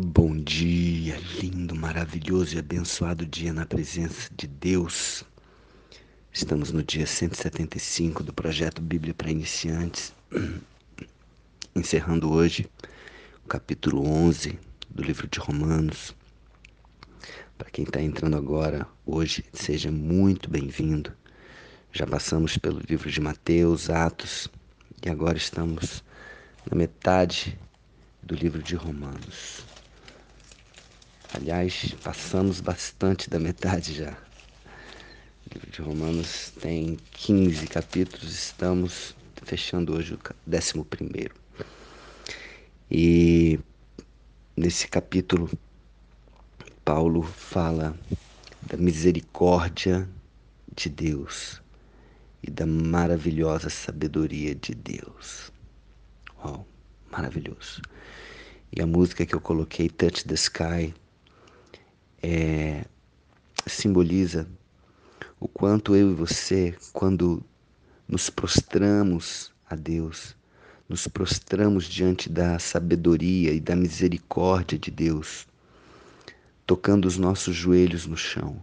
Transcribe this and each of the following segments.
Bom dia, lindo, maravilhoso e abençoado dia na presença de Deus. Estamos no dia 175 do projeto Bíblia para Iniciantes, encerrando hoje o capítulo 11 do livro de Romanos. Para quem está entrando agora, hoje, seja muito bem-vindo. Já passamos pelo livro de Mateus, Atos e agora estamos na metade do livro de Romanos. Aliás, passamos bastante da metade já. O livro de Romanos tem 15 capítulos, estamos fechando hoje o 11. E nesse capítulo, Paulo fala da misericórdia de Deus e da maravilhosa sabedoria de Deus. Uau, maravilhoso. E a música que eu coloquei, Touch the Sky, é, simboliza o quanto eu e você, quando nos prostramos a Deus, nos prostramos diante da sabedoria e da misericórdia de Deus, tocando os nossos joelhos no chão,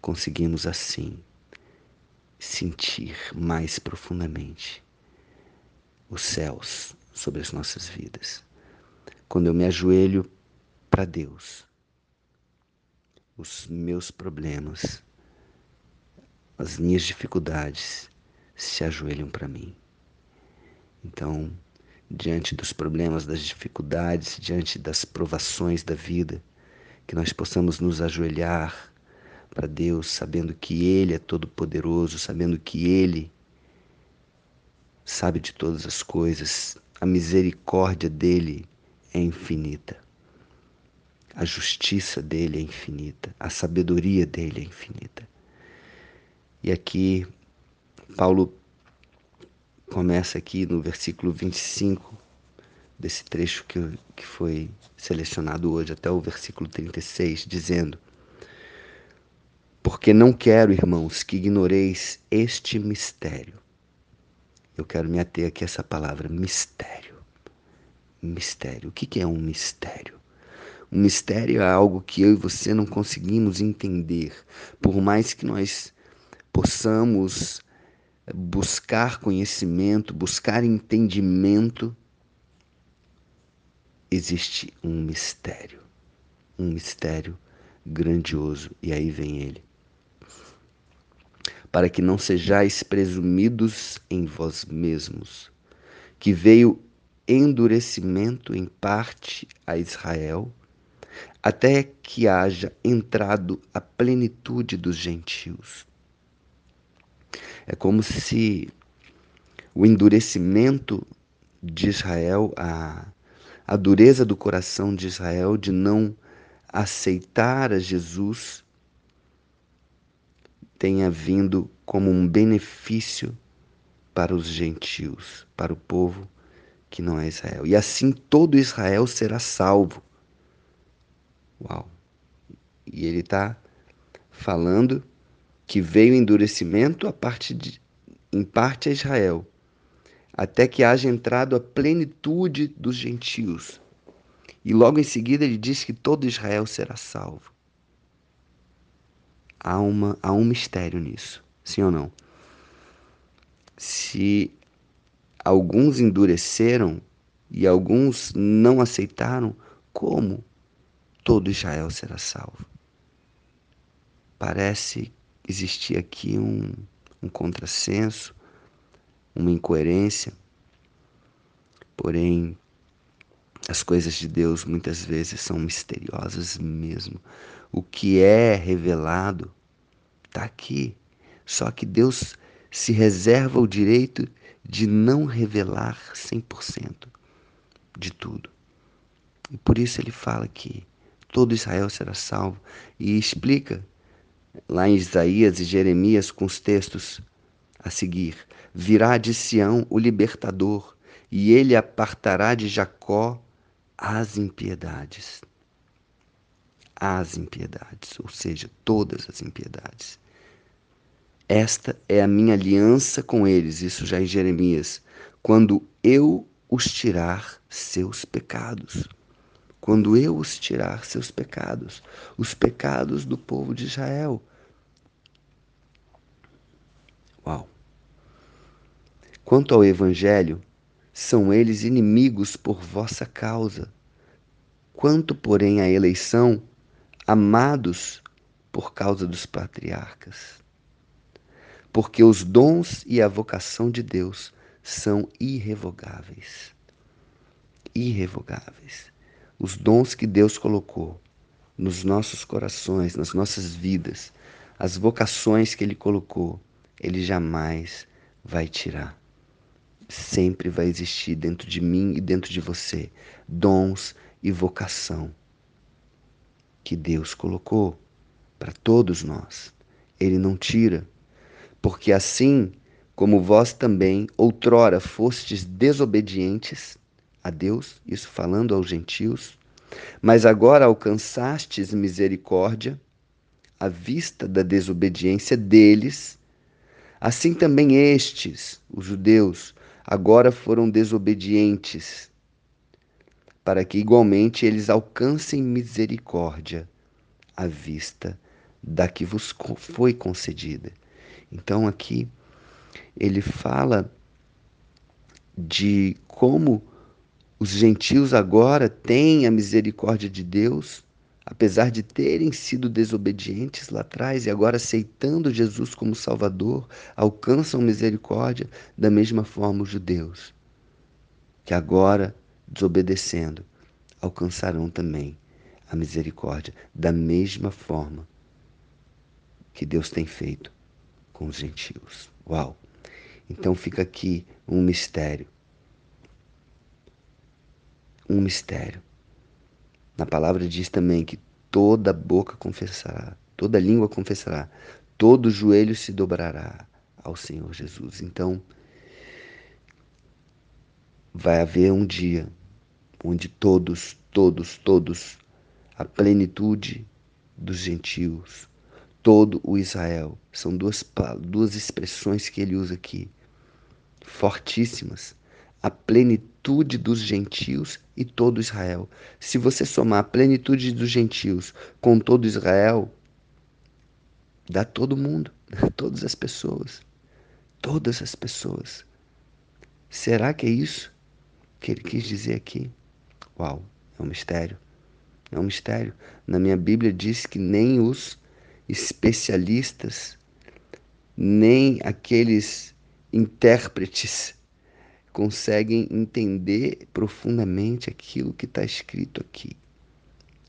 conseguimos assim sentir mais profundamente os céus sobre as nossas vidas. Quando eu me ajoelho para Deus, os meus problemas, as minhas dificuldades se ajoelham para mim. Então, diante dos problemas, das dificuldades, diante das provações da vida, que nós possamos nos ajoelhar para Deus, sabendo que Ele é todo-poderoso, sabendo que Ele sabe de todas as coisas, a misericórdia dele é infinita. A justiça dele é infinita, a sabedoria dele é infinita. E aqui, Paulo começa aqui no versículo 25 desse trecho que, que foi selecionado hoje, até o versículo 36, dizendo: Porque não quero, irmãos, que ignoreis este mistério. Eu quero me ater aqui a essa palavra, mistério. Mistério. O que é um mistério? Um mistério é algo que eu e você não conseguimos entender, por mais que nós possamos buscar conhecimento, buscar entendimento, existe um mistério, um mistério grandioso, e aí vem ele. Para que não sejais presumidos em vós mesmos, que veio endurecimento em parte a Israel, até que haja entrado a plenitude dos gentios. É como se o endurecimento de Israel, a, a dureza do coração de Israel de não aceitar a Jesus, tenha vindo como um benefício para os gentios, para o povo que não é Israel. E assim todo Israel será salvo. Uau! E ele está falando que veio endurecimento a parte de, em parte a Israel, até que haja entrado a plenitude dos gentios. E logo em seguida ele diz que todo Israel será salvo. Há, uma, há um mistério nisso, sim ou não? Se alguns endureceram e alguns não aceitaram, como todo Israel será salvo? Parece existir aqui um, um contrassenso, uma incoerência, porém as coisas de Deus muitas vezes são misteriosas mesmo. O que é revelado está aqui. Só que Deus se reserva o direito de não revelar 100% de tudo. E por isso ele fala que todo Israel será salvo e explica lá em Isaías e Jeremias com os textos a seguir: Virá de Sião o libertador, e ele apartará de Jacó as impiedades. As impiedades, ou seja, todas as impiedades. Esta é a minha aliança com eles, isso já em Jeremias, quando eu os tirar seus pecados. Quando eu os tirar seus pecados, os pecados do povo de Israel. Uau! Quanto ao Evangelho, são eles inimigos por vossa causa. Quanto, porém, à eleição, amados por causa dos patriarcas. Porque os dons e a vocação de Deus são irrevogáveis. Irrevogáveis. Os dons que Deus colocou nos nossos corações, nas nossas vidas, as vocações que Ele colocou, Ele jamais vai tirar. Sempre vai existir dentro de mim e dentro de você dons e vocação que Deus colocou para todos nós. Ele não tira, porque assim como vós também outrora fostes desobedientes a Deus, isso falando aos gentios, mas agora alcançastes misericórdia à vista da desobediência deles, assim também estes, os judeus, agora foram desobedientes, para que igualmente eles alcancem misericórdia à vista da que vos foi concedida. Então aqui ele fala de como os gentios agora têm a misericórdia de Deus, apesar de terem sido desobedientes lá atrás e agora aceitando Jesus como Salvador, alcançam misericórdia da mesma forma os judeus, que agora, desobedecendo, alcançarão também a misericórdia da mesma forma que Deus tem feito com os gentios. Uau! Então fica aqui um mistério. Um mistério. Na palavra diz também que toda boca confessará, toda língua confessará, todo joelho se dobrará ao Senhor Jesus. Então, vai haver um dia onde todos, todos, todos, a plenitude dos gentios, todo o Israel, são duas, duas expressões que ele usa aqui fortíssimas. A plenitude dos gentios e todo Israel. Se você somar a plenitude dos gentios com todo Israel, dá todo mundo, todas as pessoas. Todas as pessoas. Será que é isso que ele quis dizer aqui? Uau, é um mistério. É um mistério. Na minha Bíblia diz que nem os especialistas, nem aqueles intérpretes conseguem entender profundamente aquilo que está escrito aqui.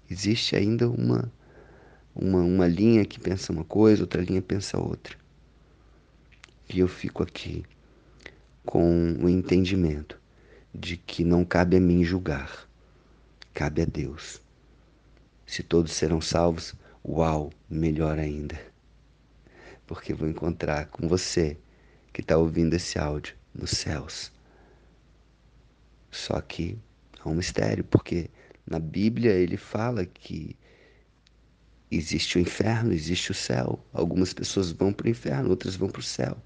Existe ainda uma, uma, uma linha que pensa uma coisa, outra linha pensa outra. E eu fico aqui com o entendimento de que não cabe a mim julgar, cabe a Deus. Se todos serão salvos, uau, melhor ainda. Porque vou encontrar com você que está ouvindo esse áudio nos céus. Só que há um mistério, porque na Bíblia ele fala que existe o inferno, existe o céu. Algumas pessoas vão para o inferno, outras vão para o céu.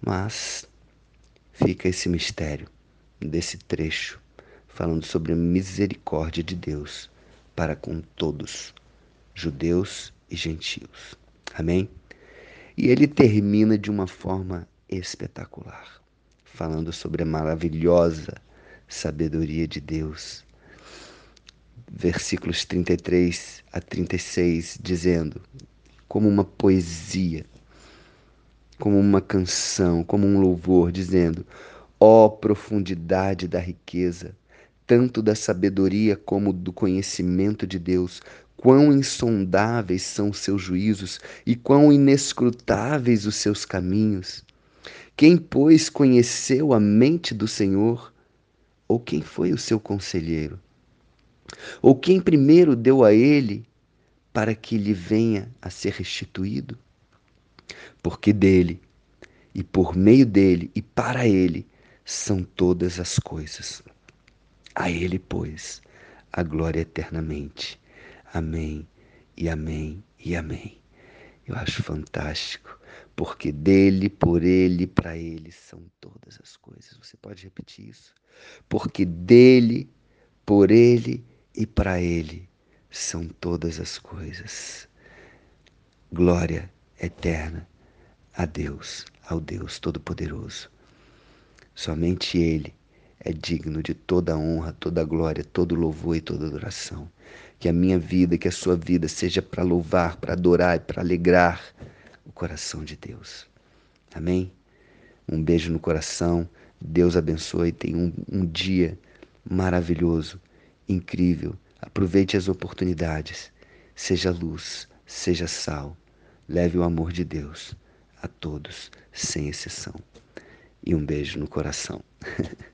Mas fica esse mistério desse trecho falando sobre a misericórdia de Deus para com todos, judeus e gentios. Amém? E ele termina de uma forma espetacular, falando sobre a maravilhosa sabedoria de Deus. Versículos 33 a 36, dizendo, como uma poesia, como uma canção, como um louvor, dizendo: Ó oh, profundidade da riqueza, tanto da sabedoria como do conhecimento de Deus, Quão insondáveis são os seus juízos e quão inescrutáveis os seus caminhos. Quem, pois, conheceu a mente do Senhor? Ou quem foi o seu conselheiro? Ou quem primeiro deu a ele para que lhe venha a ser restituído? Porque dele, e por meio dele, e para ele, são todas as coisas. A ele, pois, a glória eternamente. Amém e amém e amém. Eu acho fantástico, porque dele, por ele, para ele são todas as coisas. Você pode repetir isso? Porque dele, por Ele e para Ele são todas as coisas. Glória eterna a Deus, ao Deus Todo-Poderoso. Somente Ele é digno de toda honra, toda glória, todo louvor e toda adoração. Que a minha vida, que a sua vida seja para louvar, para adorar e para alegrar o coração de Deus. Amém? Um beijo no coração. Deus abençoe. Tenha um, um dia maravilhoso, incrível. Aproveite as oportunidades. Seja luz, seja sal. Leve o amor de Deus a todos, sem exceção. E um beijo no coração.